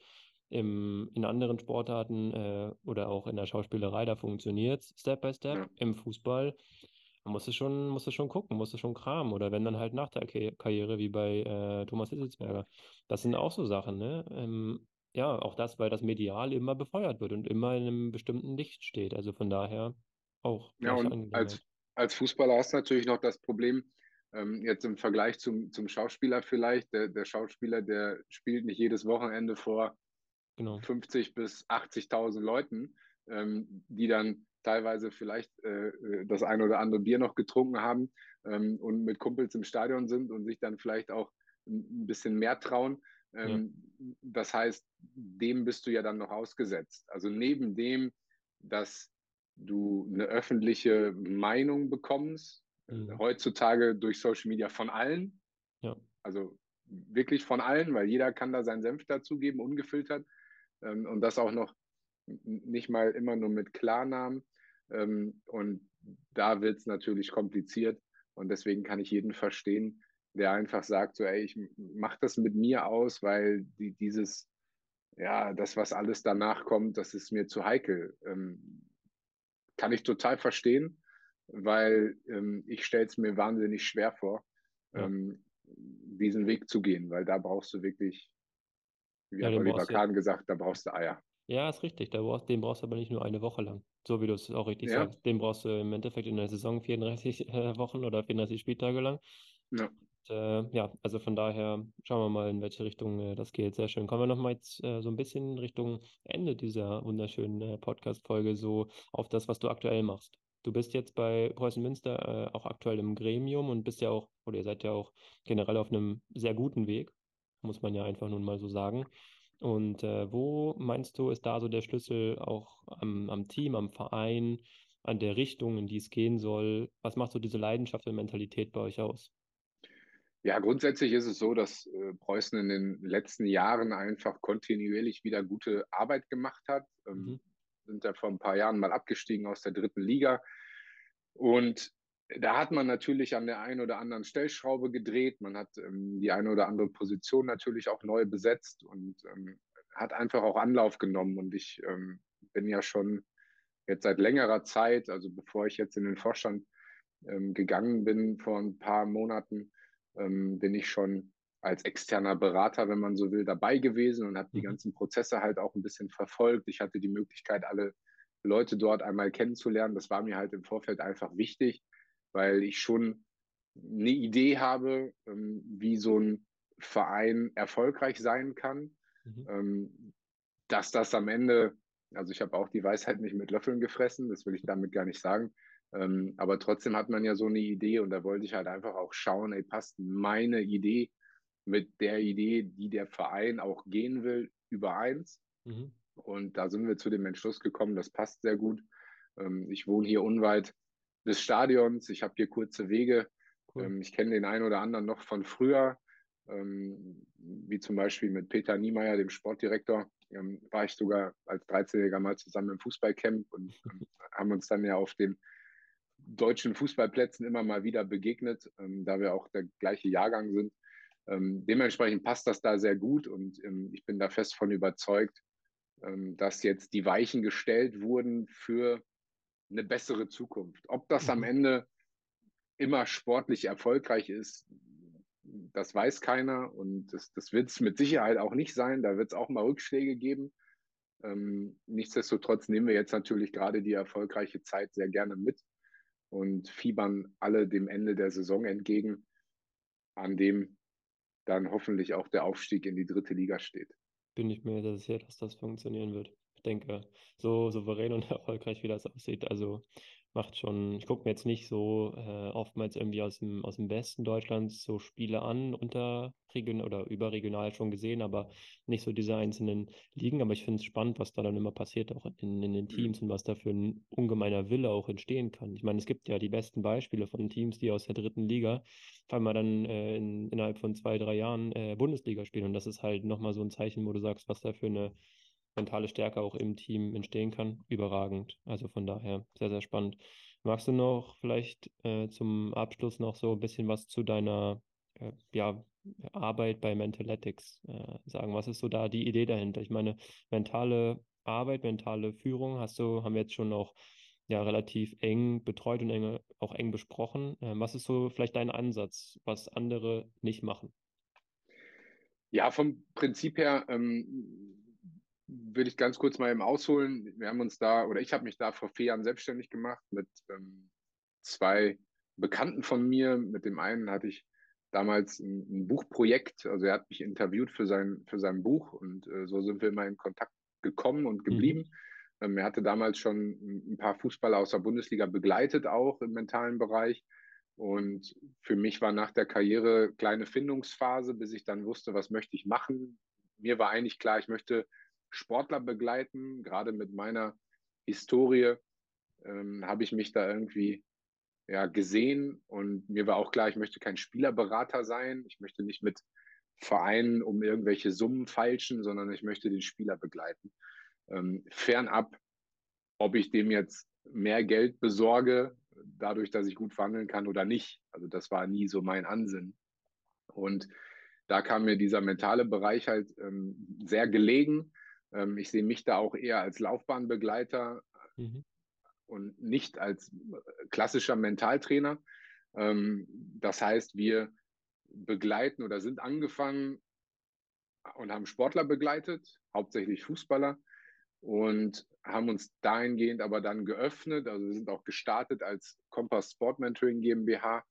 im, in anderen Sportarten äh, oder auch in der Schauspielerei, da funktioniert Step by Step. Ja. Im Fußball man muss es schon, schon gucken, muss es schon kramen. Oder wenn dann halt nach der Karriere, wie bei äh, Thomas Hitzelsberger. Das sind auch so Sachen, ne? Ähm, ja, auch das, weil das medial immer befeuert wird und immer in einem bestimmten Licht steht. Also von daher auch. Ja, und als, als Fußballer hast du natürlich noch das Problem, ähm, jetzt im Vergleich zum, zum Schauspieler vielleicht, der, der Schauspieler, der spielt nicht jedes Wochenende vor genau. 50 bis 80.000 Leuten, ähm, die dann teilweise vielleicht äh, äh, das ein oder andere Bier noch getrunken haben ähm, und mit Kumpels im Stadion sind und sich dann vielleicht auch ein bisschen mehr trauen. Ähm, ja. Das heißt, dem bist du ja dann noch ausgesetzt. Also neben dem, dass du eine öffentliche Meinung bekommst, mhm. heutzutage durch Social Media von allen, ja. also wirklich von allen, weil jeder kann da seinen Senf dazugeben, ungefiltert. Ähm, und das auch noch nicht mal immer nur mit Klarnamen, ähm, und da wird es natürlich kompliziert. Und deswegen kann ich jeden verstehen, der einfach sagt, so, ey, ich mache das mit mir aus, weil die, dieses, ja, das, was alles danach kommt, das ist mir zu heikel. Ähm, kann ich total verstehen, weil ähm, ich stelle es mir wahnsinnig schwer vor, ja. ähm, diesen Weg zu gehen, weil da brauchst du wirklich, wie ja, hat Oliver Kahn gesagt, da brauchst du Eier. Ja, ist richtig. Da brauchst, den brauchst du aber nicht nur eine Woche lang. So wie du es auch richtig ja. sagst. Den brauchst du im Endeffekt in der Saison 34 äh, Wochen oder 34 Spieltage lang. Ja. Und, äh, ja, also von daher schauen wir mal, in welche Richtung äh, das geht. Sehr schön. Kommen wir nochmal jetzt äh, so ein bisschen Richtung Ende dieser wunderschönen äh, Podcast-Folge, so auf das, was du aktuell machst. Du bist jetzt bei Preußen Münster äh, auch aktuell im Gremium und bist ja auch, oder ihr seid ja auch generell auf einem sehr guten Weg, muss man ja einfach nun mal so sagen. Und äh, wo meinst du, ist da so der Schlüssel auch am, am, Team, am Verein, an der Richtung, in die es gehen soll? Was macht so diese Leidenschaft und Mentalität bei euch aus? Ja, grundsätzlich ist es so, dass äh, Preußen in den letzten Jahren einfach kontinuierlich wieder gute Arbeit gemacht hat. Ähm, mhm. Sind ja vor ein paar Jahren mal abgestiegen aus der dritten Liga. Und da hat man natürlich an der einen oder anderen Stellschraube gedreht. Man hat ähm, die eine oder andere Position natürlich auch neu besetzt und ähm, hat einfach auch Anlauf genommen. Und ich ähm, bin ja schon jetzt seit längerer Zeit, also bevor ich jetzt in den Vorstand ähm, gegangen bin vor ein paar Monaten, ähm, bin ich schon als externer Berater, wenn man so will, dabei gewesen und habe die mhm. ganzen Prozesse halt auch ein bisschen verfolgt. Ich hatte die Möglichkeit, alle Leute dort einmal kennenzulernen. Das war mir halt im Vorfeld einfach wichtig weil ich schon eine Idee habe, ähm, wie so ein Verein erfolgreich sein kann. Mhm. Ähm, dass das am Ende, also ich habe auch die Weisheit nicht mit Löffeln gefressen, das will ich damit gar nicht sagen. Ähm, aber trotzdem hat man ja so eine Idee und da wollte ich halt einfach auch schauen, ey, passt meine Idee mit der Idee, die der Verein auch gehen will, übereins. Mhm. Und da sind wir zu dem Entschluss gekommen, das passt sehr gut. ich wohne hier unweit des Stadions. Ich habe hier kurze Wege Cool. Ähm, ich kenne den einen oder anderen noch von früher, ähm, wie zum Beispiel mit Peter Niemeyer, dem Sportdirektor, ähm, war ich sogar als 13-Jähriger mal zusammen im Fußballcamp und ähm, haben uns dann ja auf den deutschen Fußballplätzen immer mal wieder begegnet, ähm, da wir auch der gleiche Jahrgang sind. Ähm, dementsprechend passt das da sehr gut und ich bin da fest von überzeugt, dass jetzt die Weichen gestellt wurden für eine bessere Zukunft. Ob das am mhm. Ende immer sportlich erfolgreich ist, das weiß keiner und das, das wird es mit Sicherheit auch nicht sein. Da wird es auch mal Rückschläge geben. Ähm, nichtsdestotrotz nehmen wir jetzt natürlich gerade die erfolgreiche Zeit sehr gerne mit und fiebern alle dem Ende der Saison entgegen, an dem dann hoffentlich auch der Aufstieg in die dritte Liga steht. Bin ich mir sehr sicher, dass das funktionieren wird. Denke, so souverän und erfolgreich, wie das aussieht, also macht schon, ich gucke mir jetzt nicht so äh, oftmals irgendwie aus dem, aus dem Westen Deutschlands so Spiele an, unter regional oder überregional schon gesehen, aber nicht so diese einzelnen Ligen. Aber ich finde es spannend, was da dann immer passiert, auch in, in den mhm. Teams und was da für ein ungemeiner Wille auch entstehen kann. Ich meine, es gibt ja die besten Beispiele von Teams, die aus der dritten Liga auf einmal dann äh, in, innerhalb von zwei, drei Jahren äh, Bundesliga spielen. Und das ist halt nochmal so ein Zeichen, wo du sagst, was da für eine mentale Stärke auch im Team entstehen kann, überragend. Also von daher sehr, sehr spannend. Magst du noch vielleicht äh, zum Abschluss noch so ein bisschen was zu deiner äh, ja, Arbeit bei Mentaletics äh, sagen? Was ist so da die Idee dahinter? Ich meine, mentale Arbeit, mentale Führung hast du, haben wir jetzt schon auch ja relativ eng betreut und eng, auch eng besprochen. Ähm, was ist so vielleicht dein Ansatz, was andere nicht machen? Ja, vom Prinzip her ähm, will ich ganz kurz mal eben ausholen. Wir haben uns da, oder ich habe mich da vor vier Jahren selbstständig gemacht mit ähm, zwei Bekannten von mir. Mit dem einen hatte ich damals ein, ein, Buchprojekt, also er hat mich interviewt für sein, für sein Buch und äh, so sind wir immer in Kontakt gekommen und geblieben. Mhm. Ähm, er hatte damals schon ein paar Fußballer aus der Bundesliga begleitet, auch im mentalen Bereich. Und für mich war nach der Karriere kleine Findungsphase, bis ich dann wusste, was möchte ich machen. Mir war eigentlich klar, ich möchte Sportler begleiten, gerade mit meiner Historie ähm, habe ich mich da irgendwie ja, gesehen und mir war auch klar, ich möchte kein Spielerberater sein. Ich möchte nicht mit Vereinen um irgendwelche Summen feilschen, sondern ich möchte den Spieler begleiten. Ähm, fernab, ob ich dem jetzt mehr Geld besorge, dadurch, dass ich gut verhandeln kann oder nicht. Also das war nie so mein Ansinn. Und da kam mir dieser mentale Bereich halt ähm, sehr gelegen. Ähm, ich sehe mich da auch eher als Laufbahnbegleiter mhm. und nicht als äh, klassischer Mentaltrainer. Ähm, das heißt, wir begleiten oder sind angefangen und haben Sportler begleitet, hauptsächlich Fußballer, und haben uns dahingehend aber dann geöffnet. Also wir sind auch gestartet als Kompass Sport Mentoring GmbH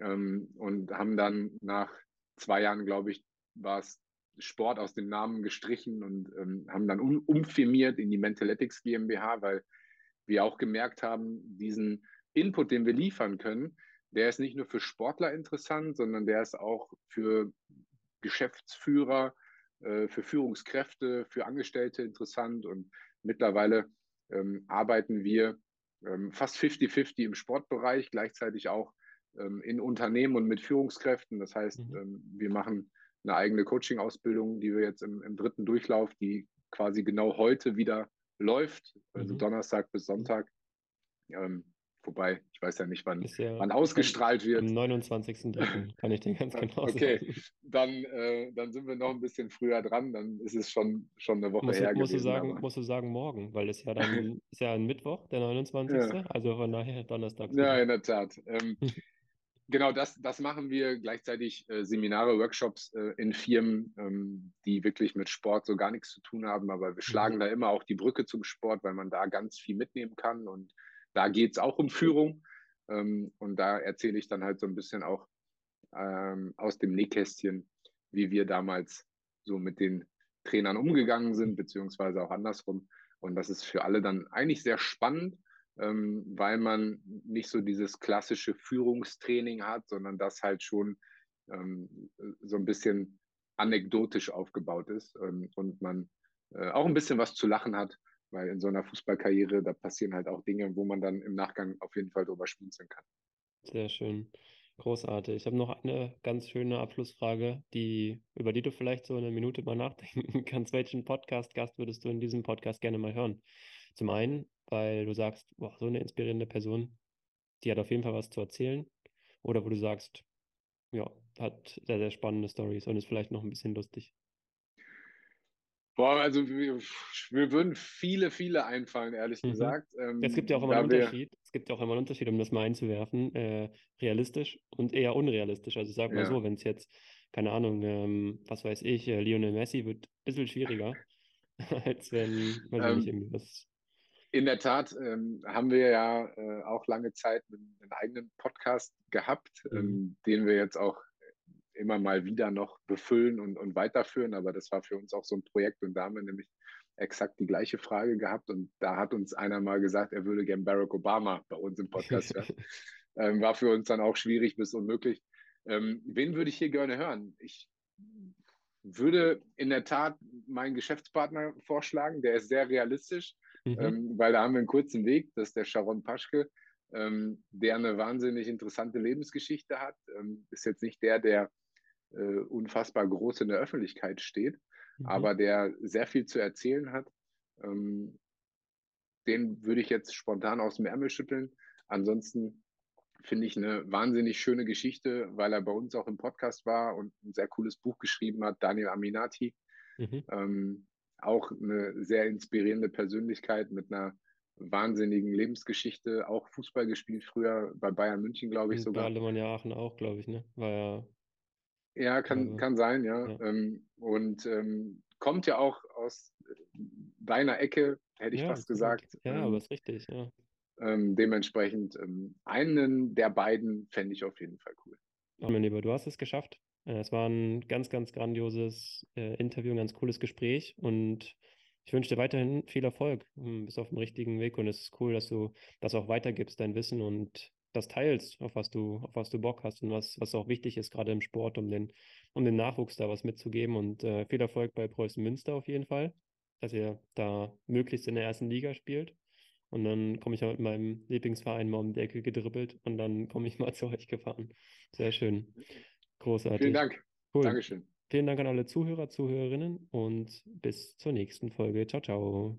ähm, und haben dann nach zwei Jahren, glaube ich, war es Sport aus dem Namen gestrichen und ähm, haben dann um, umfirmiert in die Mentaletics GmbH, weil wir auch gemerkt haben, diesen Input, den wir liefern können, der ist nicht nur für Sportler interessant, sondern der ist auch für Geschäftsführer, äh, für Führungskräfte, für Angestellte interessant. Und mittlerweile ähm, arbeiten wir ähm, fast 50-50 im Sportbereich, gleichzeitig auch ähm, in Unternehmen und mit Führungskräften. Das heißt, mhm. Ähm, wir machen eine eigene Coaching-Ausbildung, die wir jetzt im, im, dritten Durchlauf, die quasi genau heute wieder läuft, also mhm. Donnerstag bis Sonntag. Ähm, wobei, ich weiß ja nicht, wann, ja wann ausgestrahlt wird. Am 29.03. kann ich dir ganz genau okay. sagen. Okay, dann, äh, dann sind wir noch ein bisschen früher dran, dann ist es schon, schon eine Woche musst, her musst gewesen. Du sagen, musst du sagen morgen, weil es ja dann ist ja ein Mittwoch, der 29. Ja. Also von daher Donnerstag. Ja, in der Tat. Ähm, Genau, das, das machen wir gleichzeitig äh, Seminare, Workshops äh, in Firmen, ähm, die wirklich mit Sport so gar nichts zu tun haben. Aber wir schlagen mhm. da immer auch die Brücke zum Sport, weil man da ganz viel mitnehmen kann. Und da geht es auch um Führung. Ähm, und da erzähle ich dann halt so ein bisschen auch ähm, aus dem Nähkästchen, wie wir damals so mit den Trainern umgegangen sind, beziehungsweise auch andersrum. Und das ist für alle dann eigentlich sehr spannend ähm, weil man nicht so dieses klassische Führungstraining hat, sondern das halt schon ähm, so ein bisschen anekdotisch aufgebaut ist ähm, und man äh, auch ein bisschen was zu lachen hat, weil in so einer Fußballkarriere, da passieren halt auch Dinge, wo man dann im Nachgang auf jeden Fall drüber schmunzeln kann. Sehr schön. Großartig. Ich habe noch eine ganz schöne Abschlussfrage, die, über die du vielleicht so eine Minute mal nachdenken kannst. Welchen Podcast-Gast würdest du in diesem Podcast gerne mal hören? Zum einen, weil du sagst, boah, so eine inspirierende Person, die hat auf jeden Fall was zu erzählen. Oder wo du sagst, ja, hat sehr, sehr spannende Stories und ist vielleicht noch ein bisschen lustig. Boah, also wir, wir würden viele, viele einfallen, ehrlich mhm. gesagt. Ähm, es gibt ja auch immer einen Unterschied. Es gibt ja auch immer einen Unterschied, um das mal einzuwerfen. Äh, realistisch und eher unrealistisch. Also sag mal ja. so, wenn es jetzt, keine Ahnung, ähm, was weiß ich, äh, Lionel Messi wird ein bisschen schwieriger, als wenn, weiß ähm, nicht, irgendwie was. In der Tat ähm, haben wir ja äh, auch lange Zeit einen, einen eigenen Podcast gehabt, mhm. Ähm, den wir jetzt auch immer mal wieder noch befüllen und, und weiterführen. Aber das war für uns auch so ein Projekt und da haben wir nämlich exakt die gleiche Frage gehabt. Und da hat uns einer mal gesagt, er würde gern Barack Obama bei uns im Podcast hören. ähm, war für uns dann auch schwierig bis unmöglich. Ähm, wen würde ich hier gerne hören? Ich würde in der Tat meinen Geschäftspartner vorschlagen, der ist sehr realistisch, mhm. ähm, weil da haben wir einen kurzen Weg, das ist der Sharon Paschke, ähm, der eine wahnsinnig interessante Lebensgeschichte hat. Ähm, ist jetzt nicht der, der äh, unfassbar groß in der Öffentlichkeit steht, mhm. aber der sehr viel zu erzählen hat. Ähm, den würde ich jetzt spontan aus dem Ärmel schütteln. Ansonsten finde ich eine wahnsinnig schöne Geschichte, weil er bei uns auch im Podcast war und ein sehr cooles Buch geschrieben hat, Daniel Aminati. Mhm. Ähm, auch eine sehr inspirierende Persönlichkeit mit einer wahnsinnigen Lebensgeschichte, auch Fußball gespielt früher bei Bayern München, glaube ich sogar. Bei Alemannia Aachen auch, glaube ich, ne? War ja ja, kann, also, kann sein, ja. ja. Ähm, und ähm, kommt ja auch aus deiner Ecke, hätte ich ja, fast gesagt. Ja, ähm, aber ist richtig, ja. Ähm, dementsprechend ähm, einen der beiden fände ich auf jeden Fall cool. Mein Lieber, du hast es geschafft. Äh, es war ein ganz, ganz grandioses äh, Interview, ein ganz cooles Gespräch und ich wünsche dir weiterhin viel Erfolg. Du hm, bist auf dem richtigen Weg und es ist cool, dass du das auch weitergibst, dein Wissen und das teilst, auf was du, auf was du Bock hast und was, was auch wichtig ist, gerade im Sport, um den, um den Nachwuchs da was mitzugeben. Und äh, viel Erfolg bei Preußen Münster auf jeden Fall, dass ihr da möglichst in der ersten Liga spielt. Und dann komme ich mit meinem Lieblingsverein mal um die Ecke gedribbelt und dann komme ich mal zu euch gefahren. Sehr schön. Großartig. Vielen Dank. Cool. Dankeschön. Vielen Dank an alle Zuhörer, Zuhörerinnen und bis zur nächsten Folge. Ciao, ciao.